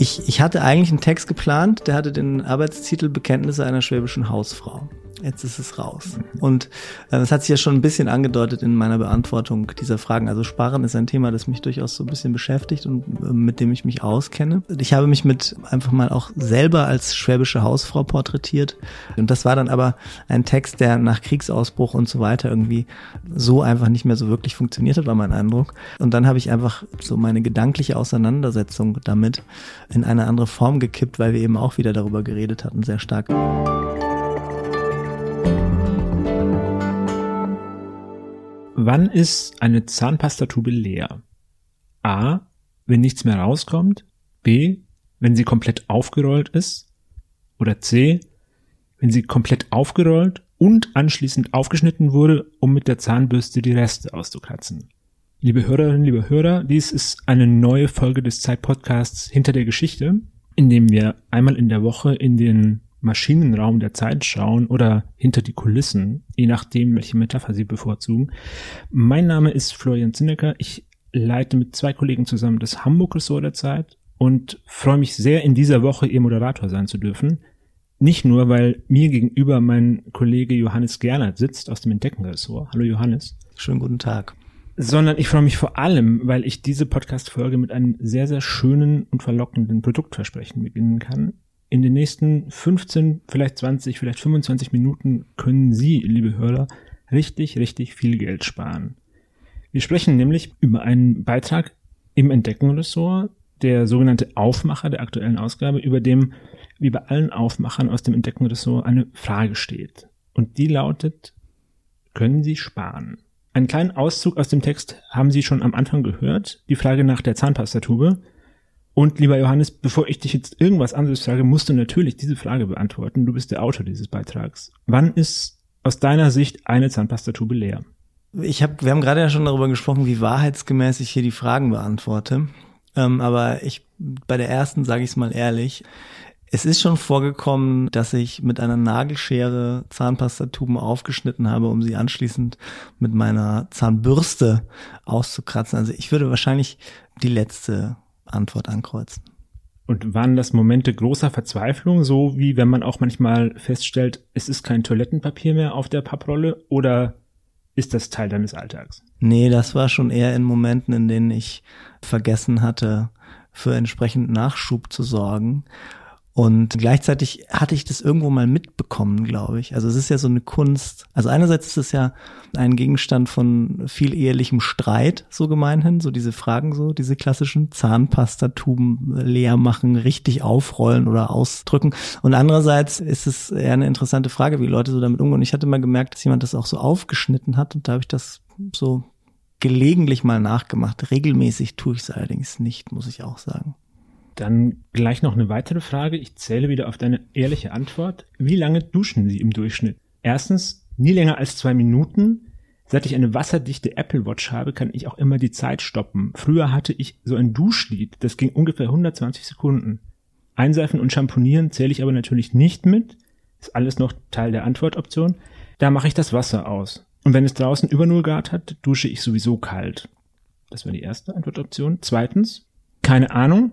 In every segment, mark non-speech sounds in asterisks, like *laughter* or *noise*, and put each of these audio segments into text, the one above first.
Ich, ich hatte eigentlich einen Text geplant, der hatte den Arbeitstitel Bekenntnisse einer schwäbischen Hausfrau. Jetzt ist es raus. Und äh, das hat sich ja schon ein bisschen angedeutet in meiner Beantwortung dieser Fragen. Also Sparen ist ein Thema, das mich durchaus so ein bisschen beschäftigt und äh, mit dem ich mich auskenne. Ich habe mich mit einfach mal auch selber als schwäbische Hausfrau porträtiert. Und das war dann aber ein Text, der nach Kriegsausbruch und so weiter irgendwie so einfach nicht mehr so wirklich funktioniert hat, war mein Eindruck. Und dann habe ich einfach so meine gedankliche Auseinandersetzung damit in eine andere Form gekippt, weil wir eben auch wieder darüber geredet hatten, sehr stark. Wann ist eine Zahnpastatube leer? A. Wenn nichts mehr rauskommt. B. Wenn sie komplett aufgerollt ist. Oder C. Wenn sie komplett aufgerollt und anschließend aufgeschnitten wurde, um mit der Zahnbürste die Reste auszukratzen. Liebe Hörerinnen, liebe Hörer, dies ist eine neue Folge des Zeitpodcasts Hinter der Geschichte, in dem wir einmal in der Woche in den Maschinenraum der Zeit schauen oder hinter die Kulissen, je nachdem, welche Metapher Sie bevorzugen. Mein Name ist Florian Zinnecker. Ich leite mit zwei Kollegen zusammen das Hamburg-Ressort der Zeit und freue mich sehr, in dieser Woche Ihr Moderator sein zu dürfen. Nicht nur, weil mir gegenüber mein Kollege Johannes Gernert sitzt aus dem Entdecken-Ressort. Hallo Johannes. Schönen guten Tag. Sondern ich freue mich vor allem, weil ich diese Podcast-Folge mit einem sehr, sehr schönen und verlockenden Produktversprechen beginnen kann in den nächsten 15, vielleicht 20, vielleicht 25 Minuten können Sie, liebe Hörer, richtig, richtig viel Geld sparen. Wir sprechen nämlich über einen Beitrag im Entdeckenressort, der sogenannte Aufmacher der aktuellen Ausgabe, über dem, wie bei allen Aufmachern aus dem Entdeckenressort, eine Frage steht. Und die lautet, können Sie sparen? Einen kleinen Auszug aus dem Text haben Sie schon am Anfang gehört, die Frage nach der Zahnpastatube. Und lieber Johannes, bevor ich dich jetzt irgendwas anderes frage, musst du natürlich diese Frage beantworten. Du bist der Autor dieses Beitrags. Wann ist aus deiner Sicht eine Zahnpastatube leer? Ich habe, wir haben gerade ja schon darüber gesprochen, wie wahrheitsgemäß ich hier die Fragen beantworte. Ähm, aber ich, bei der ersten sage ich es mal ehrlich. Es ist schon vorgekommen, dass ich mit einer Nagelschere Zahnpastatuben aufgeschnitten habe, um sie anschließend mit meiner Zahnbürste auszukratzen. Also ich würde wahrscheinlich die letzte Antwort ankreuzen. Und waren das Momente großer Verzweiflung, so wie wenn man auch manchmal feststellt, es ist kein Toilettenpapier mehr auf der Papprolle oder ist das Teil deines Alltags? Nee, das war schon eher in Momenten, in denen ich vergessen hatte, für entsprechend Nachschub zu sorgen und gleichzeitig hatte ich das irgendwo mal mitbekommen, glaube ich. Also es ist ja so eine Kunst. Also einerseits ist es ja ein Gegenstand von viel ehelichem Streit, so gemeinhin, so diese Fragen so, diese klassischen Zahnpastatuben leer machen, richtig aufrollen oder ausdrücken. Und andererseits ist es eher eine interessante Frage, wie Leute so damit umgehen. Und ich hatte mal gemerkt, dass jemand das auch so aufgeschnitten hat und da habe ich das so gelegentlich mal nachgemacht. Regelmäßig tue ich es allerdings nicht, muss ich auch sagen. Dann gleich noch eine weitere Frage. Ich zähle wieder auf deine ehrliche Antwort. Wie lange duschen Sie im Durchschnitt? Erstens, nie länger als zwei Minuten. Seit ich eine wasserdichte Apple Watch habe, kann ich auch immer die Zeit stoppen. Früher hatte ich so ein Duschlied, das ging ungefähr 120 Sekunden. Einseifen und Schamponieren zähle ich aber natürlich nicht mit. Ist alles noch Teil der Antwortoption. Da mache ich das Wasser aus. Und wenn es draußen über 0 Grad hat, dusche ich sowieso kalt. Das war die erste Antwortoption. Zweitens, keine Ahnung,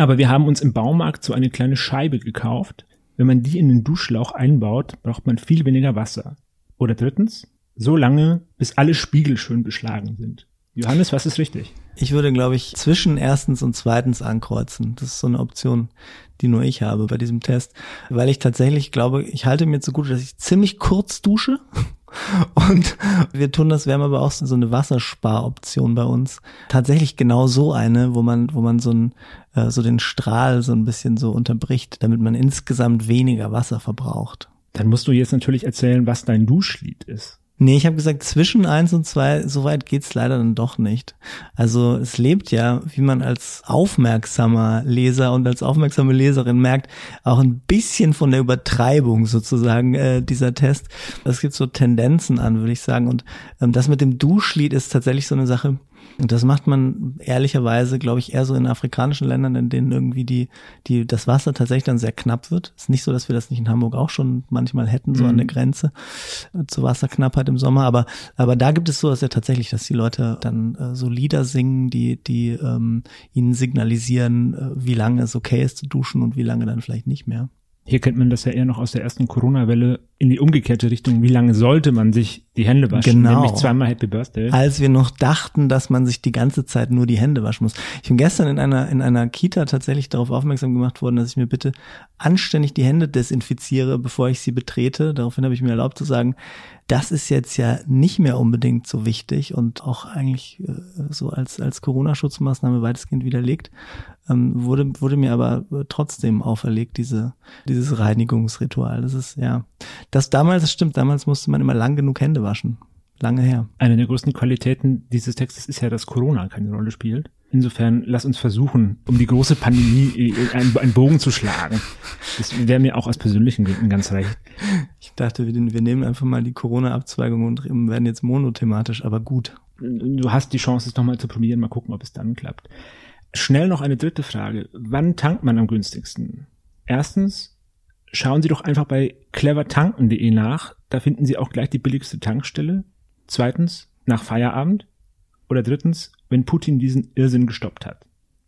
aber wir haben uns im Baumarkt so eine kleine Scheibe gekauft. Wenn man die in den Duschlauch einbaut, braucht man viel weniger Wasser. Oder drittens, so lange, bis alle Spiegel schön beschlagen sind. Johannes, was ist richtig? Ich würde, glaube ich, zwischen erstens und zweitens ankreuzen. Das ist so eine Option, die nur ich habe bei diesem Test, weil ich tatsächlich glaube, ich halte mir zugute, dass ich ziemlich kurz dusche *laughs* und wir tun das, wir haben aber auch so eine Wassersparoption bei uns. Tatsächlich genau so eine, wo man, wo man so, ein, äh, so den Strahl so ein bisschen so unterbricht, damit man insgesamt weniger Wasser verbraucht. Dann musst du jetzt natürlich erzählen, was dein Duschlied ist. Nee, ich habe gesagt, zwischen eins und zwei, so weit geht's leider dann doch nicht. Also es lebt ja, wie man als aufmerksamer Leser und als aufmerksame Leserin merkt, auch ein bisschen von der Übertreibung sozusagen äh, dieser Test. Es gibt so Tendenzen an, würde ich sagen. Und ähm, das mit dem Duschlied ist tatsächlich so eine Sache, Und das macht man ehrlicherweise, glaube ich, eher so in afrikanischen Ländern, in denen irgendwie die, die, das Wasser tatsächlich dann sehr knapp wird. Ist nicht so, dass wir das nicht in Hamburg auch schon manchmal hätten, so mhm. an der Grenze äh, zur Wasserknappheit im Sommer. Aber, aber da gibt es so, dass ja tatsächlich, dass die Leute dann äh, so Lieder singen, die, die ähm, ihnen signalisieren, äh, wie lange es okay ist zu duschen und wie lange dann vielleicht nicht mehr. Hier kennt man das ja eher noch aus der ersten Corona-Welle in die umgekehrte Richtung. Wie lange sollte man sich die Hände waschen? Genau. Nämlich zweimal Happy Birthday. Als wir noch dachten, dass man sich die ganze Zeit nur die Hände waschen muss. Ich bin gestern in einer, in einer Kita tatsächlich darauf aufmerksam gemacht worden, dass ich mir bitte anständig die Hände desinfiziere, bevor ich sie betrete. Daraufhin habe ich mir erlaubt zu sagen, das ist jetzt ja nicht mehr unbedingt so wichtig und auch eigentlich äh, so als, als Corona-Schutzmaßnahme weitestgehend widerlegt, ähm, wurde, wurde mir aber trotzdem auferlegt, diese, dieses Reinigungsritual. Das ist, ja, das damals, das stimmt, damals musste man immer lang genug Hände waschen. Lange her. Eine der größten Qualitäten dieses Textes ist ja, dass Corona keine Rolle spielt. Insofern lass uns versuchen, um die große Pandemie *laughs* einen, einen Bogen zu schlagen. Das wäre mir auch aus persönlichen Gründen ganz recht. Ich dachte, wir, wir nehmen einfach mal die Corona-Abzweigung und werden jetzt monothematisch, aber gut. Du hast die Chance, es nochmal zu probieren, mal gucken, ob es dann klappt. Schnell noch eine dritte Frage. Wann tankt man am günstigsten? Erstens, schauen Sie doch einfach bei clevertanken.de nach. Da finden Sie auch gleich die billigste Tankstelle. Zweitens, nach Feierabend. Oder drittens, wenn Putin diesen Irrsinn gestoppt hat?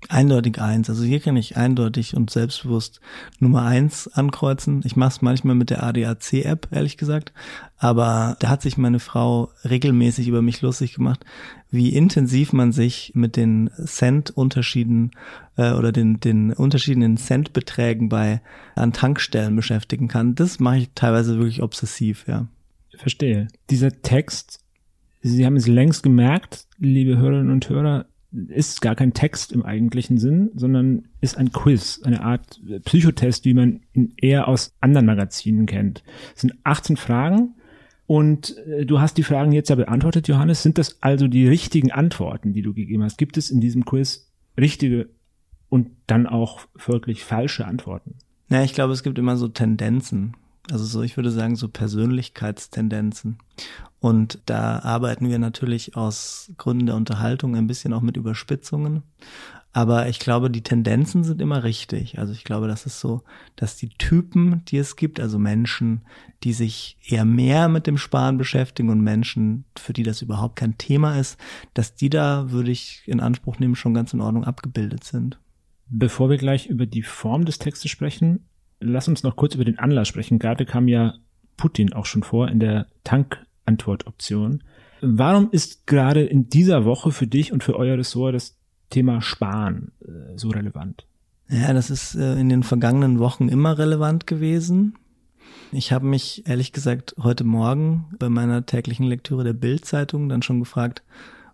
Eindeutig eins. Also hier kann ich eindeutig und selbstbewusst Nummer eins ankreuzen. Ich mache es manchmal mit der ADAC-App, ehrlich gesagt. Aber da hat sich meine Frau regelmäßig über mich lustig gemacht, wie intensiv man sich mit den Cent-Unterschieden äh, oder den, den Unterschieden Centbeträgen bei an Tankstellen beschäftigen kann. Das mache ich teilweise wirklich obsessiv, ja. Verstehe. Dieser Text Sie haben es längst gemerkt, liebe Hörerinnen und Hörer, ist gar kein Text im eigentlichen Sinn, sondern ist ein Quiz, eine Art Psychotest, wie man ihn eher aus anderen Magazinen kennt. Es sind 18 Fragen und äh, du hast die Fragen jetzt ja beantwortet, Johannes. Sind das also die richtigen Antworten, die du gegeben hast? Gibt es in diesem Quiz richtige und dann auch folglich falsche Antworten? Ja, ich glaube, es gibt immer so Tendenzen. Also so, ich würde sagen, so Persönlichkeitstendenzen. Und da arbeiten wir natürlich aus Gründen der Unterhaltung ein bisschen auch mit Überspitzungen. Aber ich glaube, die Tendenzen sind immer richtig. Also ich glaube, das ist so, dass die Typen, die es gibt, also Menschen, die sich eher mehr mit dem Sparen beschäftigen und Menschen, für die das überhaupt kein Thema ist, dass die da, würde ich in Anspruch nehmen, schon ganz in Ordnung abgebildet sind. Bevor wir gleich über die Form des Textes sprechen, lass uns noch kurz über den Anlass sprechen. Gerade kam ja Putin auch schon vor in der Tankantwortoption. Warum ist gerade in dieser Woche für dich und für euer Ressort das Thema Sparen äh, so relevant? Ja, das ist äh, in den vergangenen Wochen immer relevant gewesen. Ich habe mich ehrlich gesagt heute Morgen bei meiner täglichen Lektüre der Bild-Zeitung dann schon gefragt,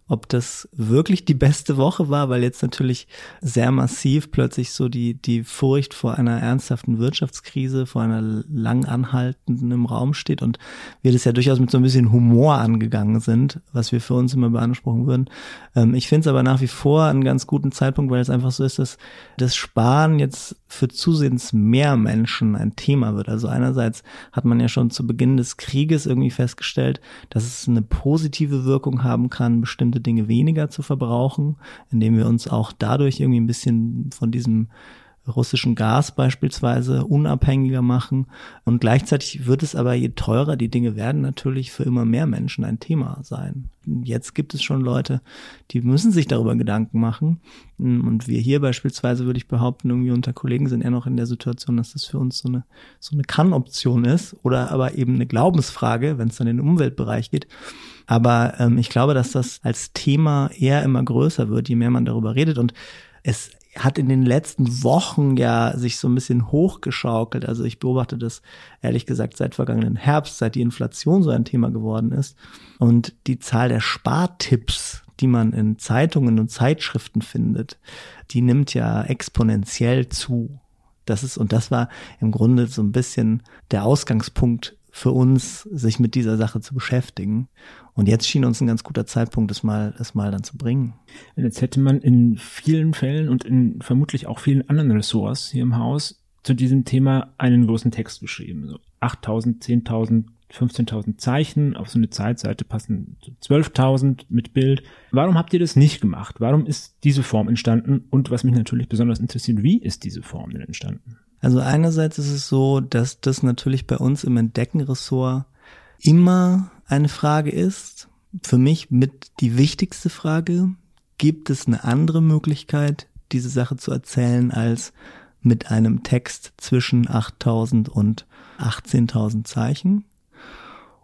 ob das wirklich die beste Woche war, weil jetzt natürlich sehr massiv plötzlich so die, die Furcht vor einer ernsthaften Wirtschaftskrise, vor einer lang anhaltenden im Raum steht und wir das ja durchaus mit so ein bisschen Humor angegangen sind, was wir für uns immer beanspruchen würden. Ähm, ich finde es aber nach wie vor einen ganz guten Zeitpunkt, weil es einfach so ist, dass das Sparen jetzt für zusehends mehr Menschen ein Thema wird. Also einerseits hat man ja schon zu Beginn des Krieges irgendwie festgestellt, dass es eine positive Wirkung haben kann, bestimmte bestimmte Dinge weniger zu verbrauchen, indem wir uns auch dadurch irgendwie ein bisschen von diesem russischen Gas beispielsweise unabhängiger machen. Und gleichzeitig wird es aber, je teurer die Dinge werden, natürlich für immer mehr Menschen ein Thema sein. Jetzt gibt es schon Leute, die müssen sich darüber Gedanken machen. Und wir hier beispielsweise, würde ich behaupten, irgendwie unter Kollegen sind eher noch in der Situation, dass das für uns so eine, so eine Kann-Option ist oder aber eben eine Glaubensfrage, wenn es dann in den Umweltbereich geht. Aber ähm, ich glaube, dass das als Thema eher immer größer wird, je mehr man darüber redet. Und es hat in den letzten Wochen ja sich so ein bisschen hochgeschaukelt. Also ich beobachte das ehrlich gesagt seit vergangenen Herbst, seit die Inflation so ein Thema geworden ist. Und die Zahl der Spartipps, die man in Zeitungen und Zeitschriften findet, die nimmt ja exponentiell zu. Das ist, und das war im Grunde so ein bisschen der Ausgangspunkt für uns, sich mit dieser Sache zu beschäftigen. Und jetzt schien uns ein ganz guter Zeitpunkt, es mal, es mal dann zu bringen. Jetzt hätte man in vielen Fällen und in vermutlich auch vielen anderen Ressorts hier im Haus zu diesem Thema einen großen Text geschrieben. So 8000, 10.000 15.000 Zeichen, auf so eine Zeitseite passen 12.000 mit Bild. Warum habt ihr das nicht gemacht? Warum ist diese Form entstanden? Und was mich natürlich besonders interessiert, wie ist diese Form denn entstanden? Also einerseits ist es so, dass das natürlich bei uns im Entdeckenressort immer eine Frage ist. Für mich mit die wichtigste Frage. Gibt es eine andere Möglichkeit, diese Sache zu erzählen, als mit einem Text zwischen 8000 und 18.000 Zeichen?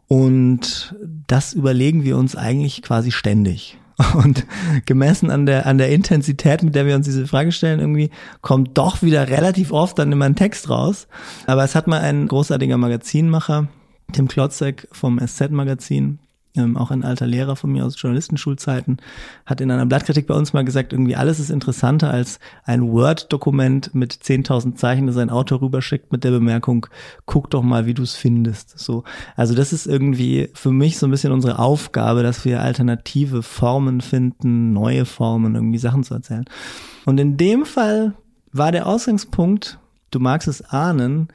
Und das überlegen wir uns eigentlich quasi ständig. *laughs* Und gemessen an der, an der Intensität, mit der wir uns diese Frage stellen, irgendwie kommt doch wieder relativ oft dann immer ein Text raus. Aber es hat mal ein großartiger Magazinmacher, Tim Klotzek vom SZ-Magazin, ähm, auch ein alter Lehrer von mir aus Journalistenschulzeiten, hat in einer Blattkritik bei uns mal gesagt, irgendwie alles ist interessanter als ein Word-Dokument mit 10.000 Zeichen, das ein Autor rüberschickt mit der Bemerkung, guck doch mal, wie du es findest. So, also das ist irgendwie für mich so ein bisschen unsere Aufgabe, dass wir alternative Formen finden, neue Formen, irgendwie Sachen zu erzählen. Und in dem Fall war der Ausgangspunkt, du magst es ahnen,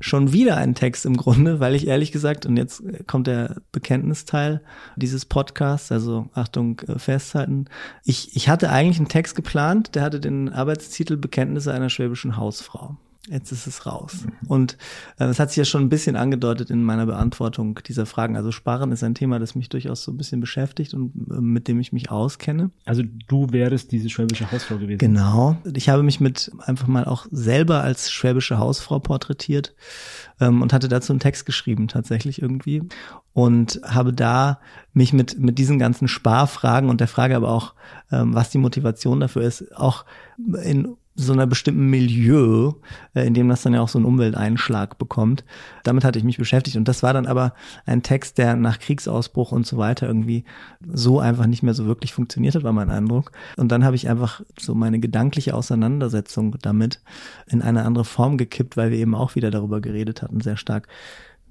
schon wieder ein Text im Grunde, *laughs* weil ich ehrlich gesagt, und jetzt kommt der Bekenntnisteil dieses Podcasts, also Achtung, äh, festhalten. Ich, ich hatte eigentlich einen Text geplant, der hatte den Arbeitstitel Bekenntnisse einer schwäbischen Hausfrau. Jetzt ist es raus. Und äh, das hat sich ja schon ein bisschen angedeutet in meiner Beantwortung dieser Fragen. Also Sparen ist ein Thema, das mich durchaus so ein bisschen beschäftigt und äh, mit dem ich mich auskenne. Also du wärst diese schwäbische Hausfrau gewesen. Genau. Ich habe mich mit einfach mal auch selber als schwäbische Hausfrau porträtiert ähm, und hatte dazu einen Text geschrieben tatsächlich irgendwie und habe da mich mit mit diesen ganzen Sparfragen und der Frage aber auch, ähm, was die Motivation dafür ist, auch in so einer bestimmten Milieu, äh, in dem das dann ja auch so einen Umwelteinschlag bekommt. Damit hatte ich mich beschäftigt und das war dann aber ein Text, der nach Kriegsausbruch und so weiter irgendwie so einfach nicht mehr so wirklich funktioniert hat, war mein Eindruck. Und dann habe ich einfach so meine gedankliche Auseinandersetzung damit in eine andere Form gekippt, weil wir eben auch wieder darüber geredet hatten, sehr stark,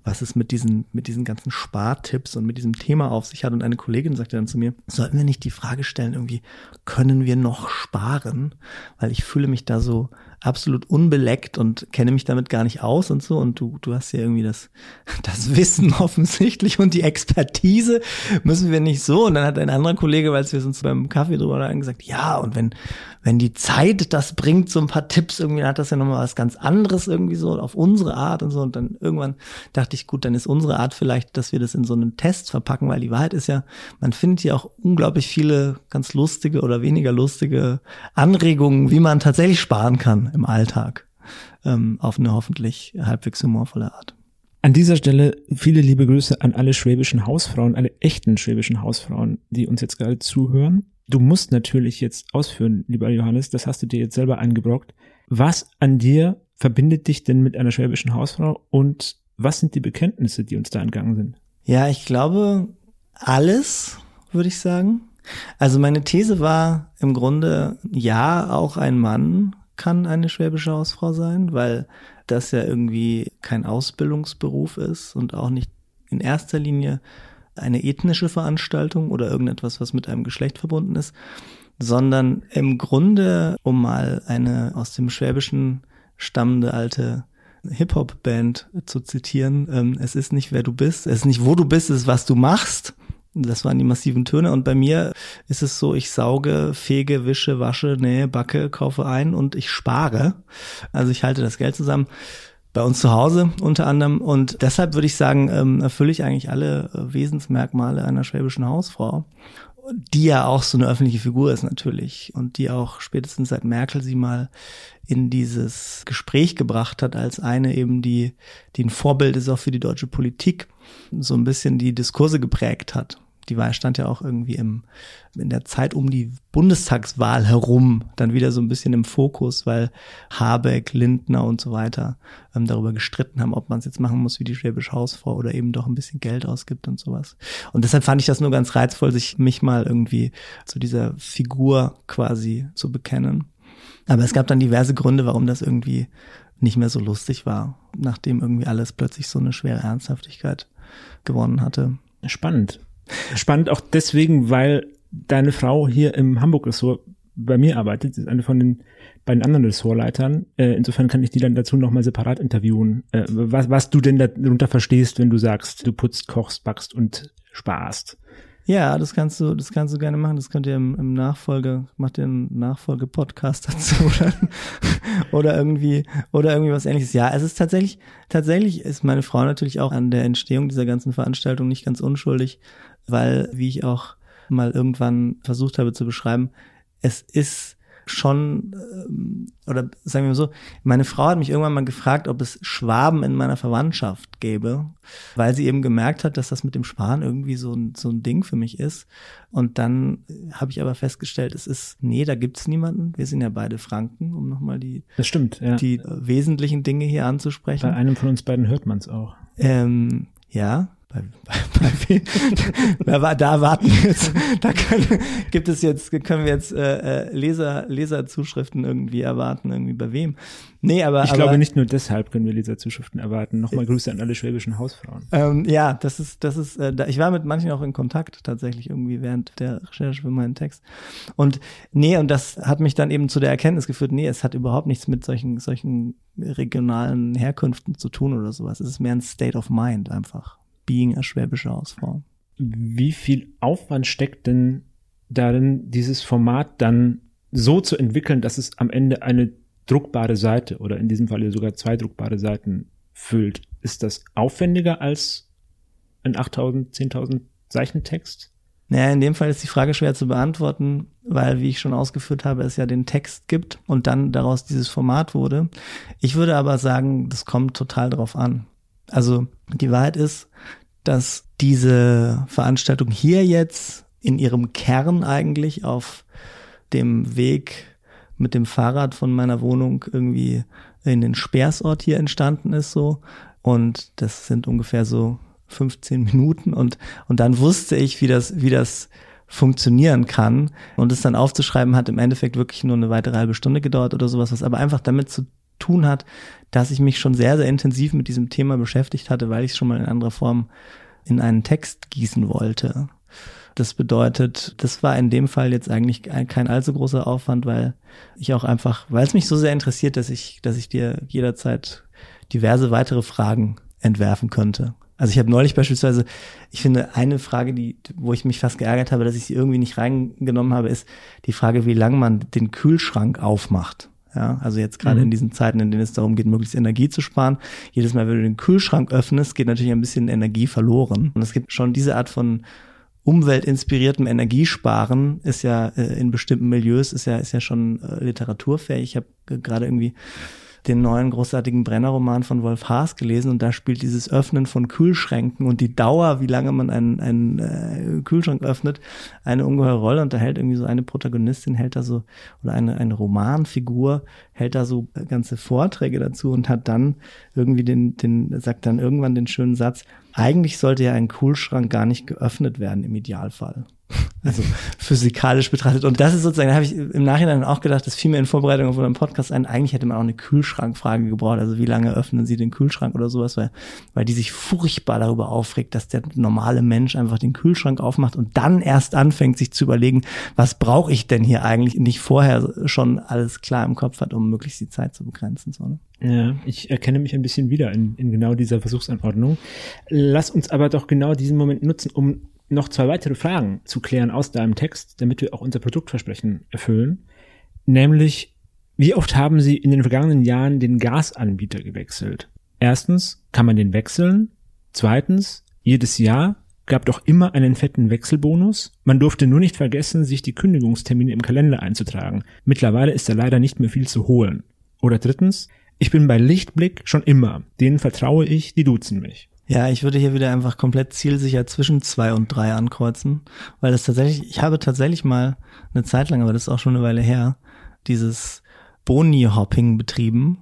was es mit diesen, mit diesen ganzen Spartipps und mit diesem Thema auf sich hat. Und eine Kollegin sagte dann zu mir, sollten wir nicht die Frage stellen, irgendwie, können wir noch sparen? Weil ich fühle mich da so absolut unbeleckt und kenne mich damit gar nicht aus und so. Und du, du hast ja irgendwie das, *laughs* das Wissen *laughs* offensichtlich und die Expertise müssen wir nicht so. Und dann hat ein anderer Kollege, weil wir uns beim Kaffee drüber hatten, gesagt, ja, und wenn, wenn die Zeit das bringt, so ein paar Tipps, irgendwie dann hat das ja nochmal was ganz anderes irgendwie so auf unsere Art und so. Und dann irgendwann dachte ich, gut, dann ist unsere Art vielleicht, dass wir das in so einen Test verpacken, weil die Wahrheit ist ja, man findet hier auch unglaublich viele ganz lustige oder weniger lustige Anregungen, wie man tatsächlich sparen kann im Alltag ähm, auf eine hoffentlich halbwegs humorvolle Art. An dieser Stelle viele liebe Grüße an alle schwäbischen Hausfrauen, alle echten schwäbischen Hausfrauen, die uns jetzt gerade zuhören. Du musst natürlich jetzt ausführen, lieber Johannes, das hast du dir jetzt selber angebrockt. Was an dir verbindet dich denn mit einer schwäbischen Hausfrau und was sind die Bekenntnisse, die uns da entgangen sind? Ja, ich glaube, alles, würde ich sagen. Also meine These war im Grunde, ja, auch ein Mann kann eine schwäbische Hausfrau sein, weil das ja irgendwie kein Ausbildungsberuf ist und auch nicht in erster Linie eine ethnische Veranstaltung oder irgendetwas, was mit einem Geschlecht verbunden ist, sondern im Grunde, um mal eine aus dem Schwäbischen stammende alte Hip-Hop-Band zu zitieren, ähm, es ist nicht wer du bist, es ist nicht wo du bist, es ist was du machst. Das waren die massiven Töne. Und bei mir ist es so, ich sauge, fege, wische, wasche, nähe, backe, kaufe ein und ich spare. Also ich halte das Geld zusammen. Bei uns zu Hause unter anderem. Und deshalb würde ich sagen, ähm, erfülle ich eigentlich alle äh, Wesensmerkmale einer schwäbischen Hausfrau die ja auch so eine öffentliche Figur ist natürlich und die auch spätestens seit Merkel sie mal in dieses Gespräch gebracht hat als eine eben, die, die ein Vorbild ist auch für die deutsche Politik, so ein bisschen die Diskurse geprägt hat die Wahl stand ja auch irgendwie im, in der Zeit um die Bundestagswahl herum dann wieder so ein bisschen im Fokus, weil Habeck, Lindner und so weiter ähm, darüber gestritten haben, ob man es jetzt machen muss wie die Schwäbische Hausfrau oder eben doch ein bisschen Geld ausgibt und sowas. Und deshalb fand ich das nur ganz reizvoll, sich mich mal irgendwie zu dieser Figur quasi zu bekennen. Aber es gab dann diverse Gründe, warum das irgendwie nicht mehr so lustig war, nachdem irgendwie alles plötzlich so eine schwere Ernsthaftigkeit gewonnen hatte. Spannend. Spannend auch deswegen, weil deine Frau hier im Hamburg-Ressort bei mir arbeitet, ist eine von den beiden anderen Ressortleitern. Äh, insofern kann ich die dann dazu nochmal separat interviewen, äh, was, was du denn darunter verstehst, wenn du sagst, du putzt, kochst, backst und sparst. Ja, das kannst du, das kannst du gerne machen. Das könnt ihr im, im Nachfolge, macht ihr einen Nachfolge-Podcast dazu *laughs* oder, oder irgendwie, oder irgendwie was ähnliches. Ja, es ist tatsächlich, tatsächlich ist meine Frau natürlich auch an der Entstehung dieser ganzen Veranstaltung nicht ganz unschuldig, weil, wie ich auch mal irgendwann versucht habe zu beschreiben, es ist schon, ähm, oder sagen wir mal so, meine Frau hat mich irgendwann mal gefragt, ob es Schwaben in meiner Verwandtschaft gäbe, weil sie eben gemerkt hat, dass das mit dem Sparen irgendwie so ein, so ein Ding für mich ist. Und dann habe ich aber festgestellt, es ist, nee, da gibt's niemanden. Wir sind ja beide Franken, um nochmal die, das stimmt, ja. die wesentlichen Dinge hier anzusprechen. Bei einem von uns beiden hört man's auch. Ähm, ja, bei, *laughs* bei, bei da, da warten wir jetzt, da können, gibt es jetzt, können wir jetzt äh, äh, Leser, Leserzuschriften irgendwie erwarten, irgendwie bei wem? Nee, aber. Ich aber, glaube nicht nur deshalb können wir Leserzuschriften erwarten. Nochmal Grüße an alle schwäbischen Hausfrauen. Ähm, ja, das ist, das ist, äh, da, ich war mit manchen auch in Kontakt tatsächlich irgendwie während der Recherche für meinen Text. Und nee, und das hat mich dann eben zu der Erkenntnis geführt, nee, es hat überhaupt nichts mit solchen, solchen regionalen Herkünften zu tun oder sowas. Es ist mehr ein State of Mind einfach. Being a schwäbische Hausfrau. Wie viel Aufwand steckt denn darin, dieses Format dann so zu entwickeln, dass es am Ende eine druckbare Seite oder in diesem Fall sogar zwei druckbare Seiten füllt? Ist das aufwendiger als ein 8000, 10.000 Zeichentext? Naja, in dem Fall ist die Frage schwer zu beantworten, weil, wie ich schon ausgeführt habe, es ja den Text gibt und dann daraus dieses Format wurde. Ich würde aber sagen, das kommt total drauf an. Also die Wahrheit ist, dass diese Veranstaltung hier jetzt in ihrem Kern eigentlich auf dem Weg mit dem Fahrrad von meiner Wohnung irgendwie in den Speersort hier entstanden ist so. Und das sind ungefähr so 15 Minuten und, und dann wusste ich, wie das, wie das funktionieren kann. Und es dann aufzuschreiben hat im Endeffekt wirklich nur eine weitere halbe Stunde gedauert oder sowas, was aber einfach damit zu tun hat, dass ich mich schon sehr, sehr intensiv mit diesem Thema beschäftigt hatte, weil ich es schon mal in anderer Form in einen Text gießen wollte. Das bedeutet, das war in dem Fall jetzt eigentlich kein allzu großer Aufwand, weil ich auch einfach, weil es mich so sehr interessiert, dass ich, dass ich dir jederzeit diverse weitere Fragen entwerfen könnte. Also ich habe neulich beispielsweise, ich finde eine Frage, die, wo ich mich fast geärgert habe, dass ich sie irgendwie nicht reingenommen habe, ist die Frage, wie lange man den Kühlschrank aufmacht. Ja, also jetzt gerade mhm. in diesen Zeiten, in denen es darum geht, möglichst Energie zu sparen. Jedes Mal, wenn du den Kühlschrank öffnest, geht natürlich ein bisschen Energie verloren. Und es gibt schon diese Art von umweltinspiriertem Energiesparen ist ja äh, in bestimmten Milieus ist ja ist ja schon äh, literaturfähig. Ich habe gerade irgendwie den neuen großartigen Brenner-Roman von Wolf Haas gelesen und da spielt dieses Öffnen von Kühlschränken und die Dauer, wie lange man einen, einen äh, Kühlschrank öffnet, eine ungeheure Rolle und da hält irgendwie so eine Protagonistin, hält da so, oder eine, eine Romanfigur, hält da so ganze Vorträge dazu und hat dann irgendwie den, den, sagt dann irgendwann den schönen Satz, eigentlich sollte ja ein Kühlschrank gar nicht geöffnet werden im Idealfall. *laughs* Also physikalisch betrachtet. Und das ist sozusagen, da habe ich im Nachhinein auch gedacht, das fiel mir in Vorbereitung auf unseren Podcast ein, eigentlich hätte man auch eine Kühlschrankfrage gebraucht. Also wie lange öffnen Sie den Kühlschrank oder sowas, weil, weil die sich furchtbar darüber aufregt, dass der normale Mensch einfach den Kühlschrank aufmacht und dann erst anfängt, sich zu überlegen, was brauche ich denn hier eigentlich, nicht vorher schon alles klar im Kopf hat, um möglichst die Zeit zu begrenzen. So, ne? Ja, ich erkenne mich ein bisschen wieder in, in genau dieser Versuchsanordnung. Lass uns aber doch genau diesen Moment nutzen, um noch zwei weitere Fragen zu klären aus deinem Text, damit wir auch unser Produktversprechen erfüllen. Nämlich, wie oft haben Sie in den vergangenen Jahren den Gasanbieter gewechselt? Erstens, kann man den wechseln? Zweitens, jedes Jahr gab doch immer einen fetten Wechselbonus. Man durfte nur nicht vergessen, sich die Kündigungstermine im Kalender einzutragen. Mittlerweile ist da leider nicht mehr viel zu holen. Oder drittens, ich bin bei Lichtblick schon immer. Denen vertraue ich, die duzen mich. Ja, ich würde hier wieder einfach komplett zielsicher zwischen zwei und drei ankreuzen, weil das tatsächlich, ich habe tatsächlich mal eine Zeit lang, aber das ist auch schon eine Weile her, dieses Boni-Hopping betrieben,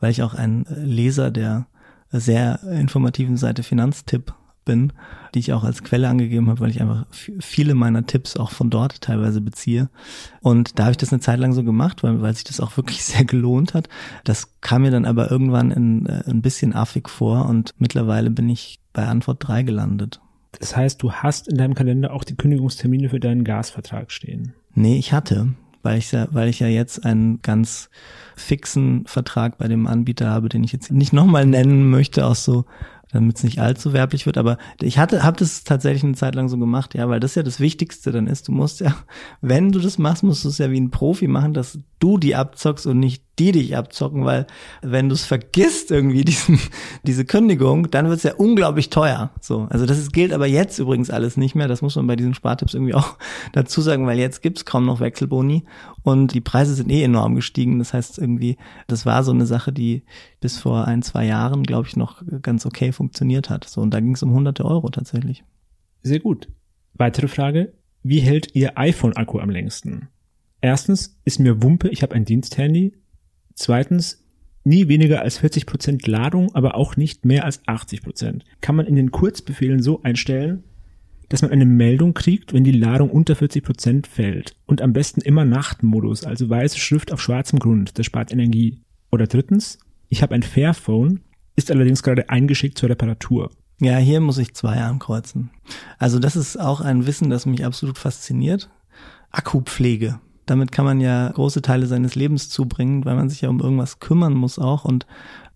weil ich auch ein Leser der sehr informativen Seite Finanztipp bin, die ich auch als Quelle angegeben habe, weil ich einfach viele meiner Tipps auch von dort teilweise beziehe. Und da habe ich das eine Zeit lang so gemacht, weil, weil sich das auch wirklich *laughs* sehr gelohnt hat. Das kam mir dann aber irgendwann in, äh, ein bisschen affig vor und mittlerweile bin ich bei Antwort 3 gelandet. Das heißt, du hast in deinem Kalender auch die Kündigungstermine für deinen Gasvertrag stehen. Nee, ich hatte weil ich ja, weil ich ja jetzt einen ganz fixen Vertrag bei dem Anbieter habe, den ich jetzt nicht nochmal nennen möchte, aus so damit es nicht allzu werblich wird. Aber ich hatte, habe das tatsächlich eine Zeit lang so gemacht, ja, weil das ja das Wichtigste dann ist. Du musst ja, *laughs* wenn du das machst, musst du es ja wie ein Profi machen, dass du die abzockst und nicht die dich abzocken, weil wenn du es vergisst irgendwie *laughs* diesen diese Kündigung, dann wird es ja unglaublich teuer. So, also das ist, gilt aber jetzt übrigens alles nicht mehr. Das muss man bei diesen Spartipps irgendwie *laughs* auch dazu sagen, weil jetzt gibt's kaum noch Wechselboni und die Preise sind eh enorm gestiegen. Das heißt irgendwie, das war so eine Sache, die bis vor ein zwei Jahren, glaube ich, noch ganz okay funktioniert hat. So und da ging es um hunderte Euro tatsächlich. Sehr gut. Weitere Frage: Wie hält Ihr iPhone-Akku am längsten? Erstens ist mir Wumpe, ich habe ein Diensthandy. Zweitens, nie weniger als 40 Prozent Ladung, aber auch nicht mehr als 80%. Prozent. Kann man in den Kurzbefehlen so einstellen, dass man eine Meldung kriegt, wenn die Ladung unter 40 Prozent fällt. Und am besten immer Nachtmodus, also weiße Schrift auf schwarzem Grund. Das spart Energie. Oder drittens, ich habe ein Fairphone, ist allerdings gerade eingeschickt zur Reparatur. Ja, hier muss ich zwei ankreuzen. Also das ist auch ein Wissen, das mich absolut fasziniert. Akkupflege damit kann man ja große Teile seines Lebens zubringen, weil man sich ja um irgendwas kümmern muss auch. Und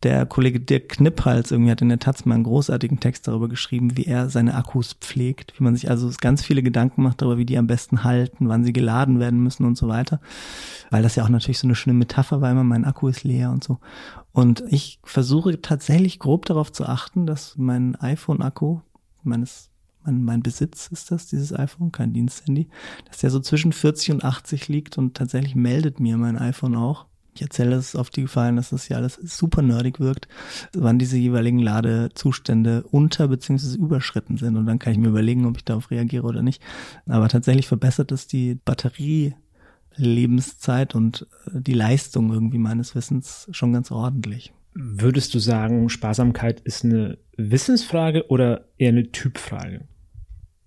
der Kollege Dirk Knipphals irgendwie hat in der Taz mal einen großartigen Text darüber geschrieben, wie er seine Akkus pflegt, wie man sich also ganz viele Gedanken macht darüber, wie die am besten halten, wann sie geladen werden müssen und so weiter. Weil das ja auch natürlich so eine schöne Metapher war, immer mein Akku ist leer und so. Und ich versuche tatsächlich grob darauf zu achten, dass mein iPhone-Akku meines mein, mein Besitz ist das, dieses iPhone, kein Diensthandy, dass der so zwischen 40 und 80 liegt und tatsächlich meldet mir mein iPhone auch. Ich erzähle es auf die Gefallen, dass das ja alles super nerdig wirkt, wann diese jeweiligen Ladezustände unter bzw. überschritten sind. Und dann kann ich mir überlegen, ob ich darauf reagiere oder nicht. Aber tatsächlich verbessert es die Batterie Lebenszeit und äh, die Leistung irgendwie meines Wissens schon ganz ordentlich. Würdest du sagen, Sparsamkeit ist eine Wissensfrage oder eher eine Typfrage?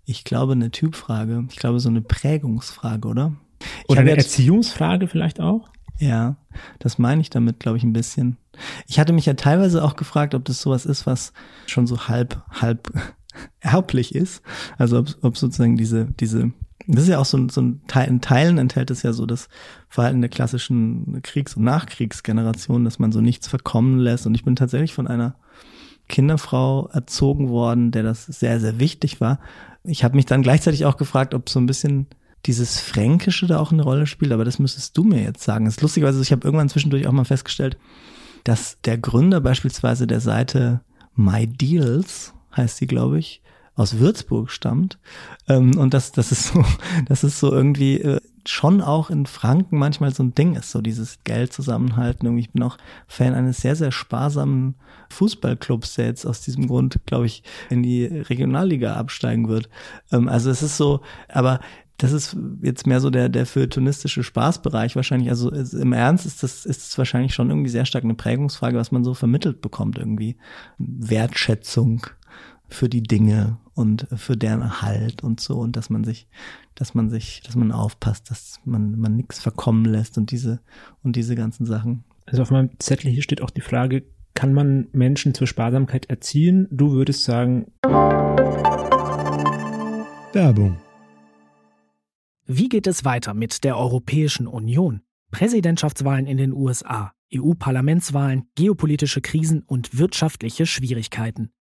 Ich glaube, eine Typfrage. Ich glaube, so eine Prägungsfrage, oder? Oder eine Erziehungsfrage vielleicht auch? Ja, das meine ich damit, glaube ich, ein bisschen. Ich hatte mich ja teilweise auch gefragt, ob das sowas ist, was schon so halb, halb *laughs* erblich ist. Also ob, ob sozusagen diese, diese, das ist ja auch so, so ein Teil, in Teilen enthält es ja so das Verhalten der klassischen Kriegs- und Nachkriegsgeneration, dass man so nichts verkommen lässt. Und ich bin tatsächlich von einer Kinderfrau erzogen worden, der das sehr, sehr wichtig war. Ich habe mich dann gleichzeitig auch gefragt, ob so ein bisschen dieses Fränkische da auch eine Rolle spielt, aber das müsstest du mir jetzt sagen. Das ist lustigerweise, ich habe irgendwann zwischendurch auch mal festgestellt, dass der Gründer beispielsweise der Seite My Deals, heißt sie, glaube ich, aus Würzburg stammt. Ähm, und das, das ist so, *laughs* das ist so irgendwie äh, schon auch in Franken manchmal so ein Ding ist, so dieses Geld zusammenhalten. Irgendwie, ich bin auch Fan eines sehr, sehr sparsamen Fußballclubs, der jetzt aus diesem Grund, glaube ich, in die Regionalliga absteigen wird. Ähm, also es ist so, aber das ist jetzt mehr so der, der feuilletonistische Spaßbereich wahrscheinlich. Also im Ernst ist das, ist es wahrscheinlich schon irgendwie sehr stark eine Prägungsfrage, was man so vermittelt bekommt irgendwie. Wertschätzung für die Dinge und für deren Erhalt und so und dass man sich, dass man sich, dass man aufpasst, dass man man nichts verkommen lässt und diese und diese ganzen Sachen. Also auf meinem Zettel hier steht auch die Frage, kann man Menschen zur Sparsamkeit erziehen? Du würdest sagen Werbung. Wie geht es weiter mit der Europäischen Union? Präsidentschaftswahlen in den USA, EU-Parlamentswahlen, geopolitische Krisen und wirtschaftliche Schwierigkeiten.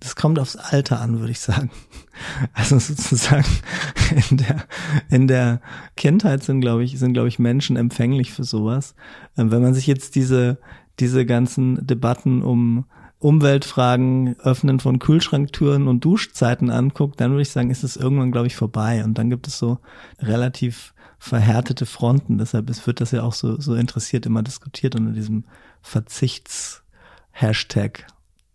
das kommt aufs Alter an, würde ich sagen. Also sozusagen in der, in der Kindheit sind, glaube ich, sind, glaube ich, Menschen empfänglich für sowas. Ähm, wenn man sich jetzt diese, diese ganzen Debatten um Umweltfragen, Öffnen von Kühlschranktüren und Duschzeiten anguckt, dann würde ich sagen, ist es irgendwann, glaube ich, vorbei. Und dann gibt es so relativ verhärtete Fronten. Deshalb wird das ja auch so, so interessiert immer diskutiert unter diesem Verzichts-Hashtag.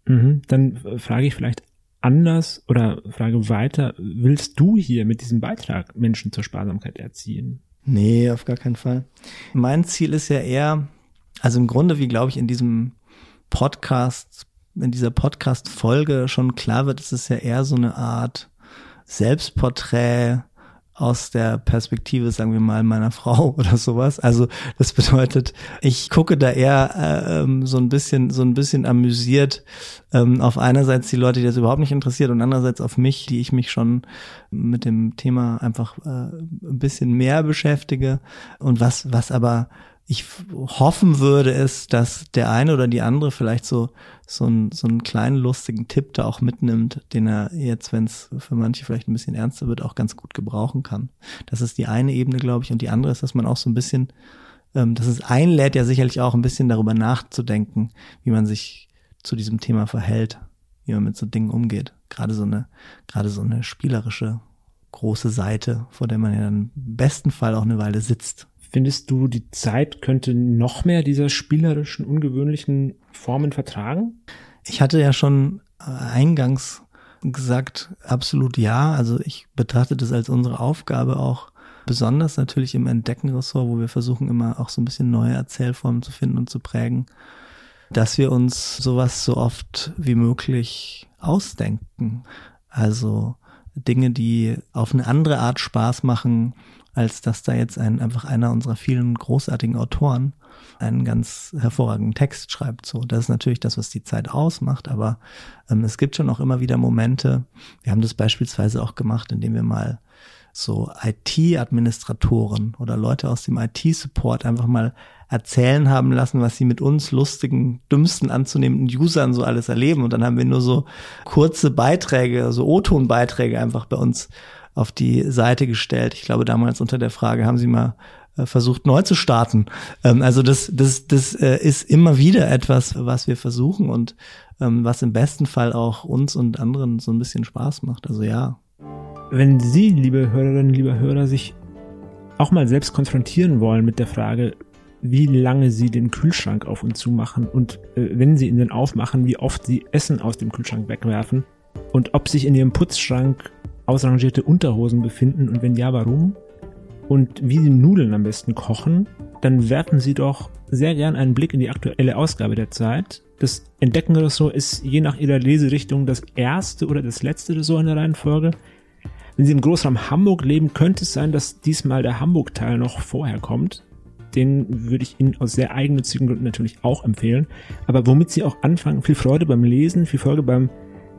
Mhm, dann frage ich vielleicht anders oder frage weiter, willst du hier mit diesem Beitrag Menschen zur Sparsamkeit erziehen? Nee, auf gar keinen Fall. Mein Ziel ist ja eher, Also im Grunde, wie glaube ich, in diesem Podcast, in dieser Podcast-Folge schon klar wird, es ist ja eher so eine Art Selbstporträt aus der Perspektive, sagen wir mal, meiner Frau *laughs* oder sowas. Also das bedeutet, ich gucke da eher äh, ähm, so ein bisschen, so ein bisschen amüsiert ähm, auf einerseits die Leute, die das überhaupt nicht interessiert und andererseits auf mich, die ich mich schon mit dem Thema einfach äh, ein bisschen mehr beschäftige und was, was aber ich hoffen würde, ist, dass der eine oder die andere vielleicht so so, ein, so einen kleinen lustigen Tipp da auch mitnimmt, den er jetzt, wenn es für manche vielleicht ein bisschen ernster wird, auch ganz gut gebrauchen kann. Das ist die eine Ebene, glaube ich, und die andere ist, dass man auch so ein bisschen, ähm, dass es einlädt, ja sicherlich auch ein bisschen darüber nachzudenken, wie man sich zu diesem Thema verhält, wie man mit so Dingen umgeht. Gerade so eine, gerade so eine spielerische große Seite, vor der man ja im besten Fall auch eine Weile sitzt Findest du, die Zeit könnte noch mehr dieser spielerischen, ungewöhnlichen Formen vertragen? Ich hatte ja schon äh, eingangs gesagt, absolut ja. Also ich betrachte das als unsere Aufgabe auch besonders natürlich im Entdeckenressort, wo wir versuchen immer auch so ein bisschen neue Erzählformen zu finden und zu prägen, dass wir uns sowas so oft wie möglich ausdenken. Also Dinge, die auf eine andere Art Spaß machen, als dass da jetzt ein, einfach einer unserer vielen großartigen Autoren einen ganz hervorragenden Text schreibt. So, das ist natürlich das, was die Zeit ausmacht, aber ähm, es gibt schon auch immer wieder Momente. Wir haben das beispielsweise auch gemacht, indem wir mal so IT-Administratoren oder Leute aus dem IT-Support einfach mal erzählen haben lassen, was sie mit uns lustigen, dümmsten anzunehmenden Usern so alles erleben. Und dann haben wir nur so kurze Beiträge, so O-Ton-Beiträge einfach bei uns auf die Seite gestellt. Ich glaube, damals unter der Frage, haben Sie mal äh, versucht neu zu starten. Ähm, also das, das, das äh, ist immer wieder etwas, was wir versuchen und ähm, was im besten Fall auch uns und anderen so ein bisschen Spaß macht. Also ja. Wenn Sie, liebe Hörerinnen, liebe Hörer, sich auch mal selbst konfrontieren wollen mit der Frage, wie lange Sie den Kühlschrank auf und zu machen und äh, wenn Sie ihn dann aufmachen, wie oft Sie Essen aus dem Kühlschrank wegwerfen und ob sich in Ihrem Putzschrank ausrangierte Unterhosen befinden und wenn ja, warum? Und wie Sie Nudeln am besten kochen, dann werfen Sie doch sehr gern einen Blick in die aktuelle Ausgabe der Zeit. Das Entdecken-Ressort ist je nach Ihrer Leserichtung das erste oder das letzte Ressort in der Reihenfolge. Wenn Sie im Großraum Hamburg leben, könnte es sein, dass diesmal der Hamburg-Teil noch vorher kommt. Den würde ich Ihnen aus sehr eigennützigen Gründen natürlich auch empfehlen. Aber womit Sie auch anfangen, viel Freude beim Lesen, viel Freude beim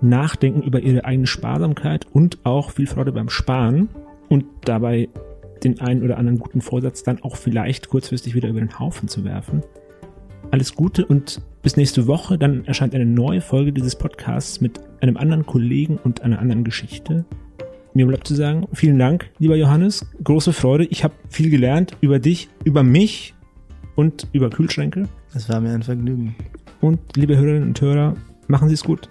Nachdenken über ihre eigene Sparsamkeit und auch viel Freude beim Sparen und dabei den einen oder anderen guten Vorsatz dann auch vielleicht kurzfristig wieder über den Haufen zu werfen. Alles Gute und bis nächste Woche. Dann erscheint eine neue Folge dieses Podcasts mit einem anderen Kollegen und einer anderen Geschichte. Mir bleibt zu sagen, vielen Dank, lieber Johannes. Große Freude. Ich habe viel gelernt über dich, über mich und über Kühlschränke. Es war mir ein Vergnügen. Und liebe Hörerinnen und Hörer, machen Sie es gut.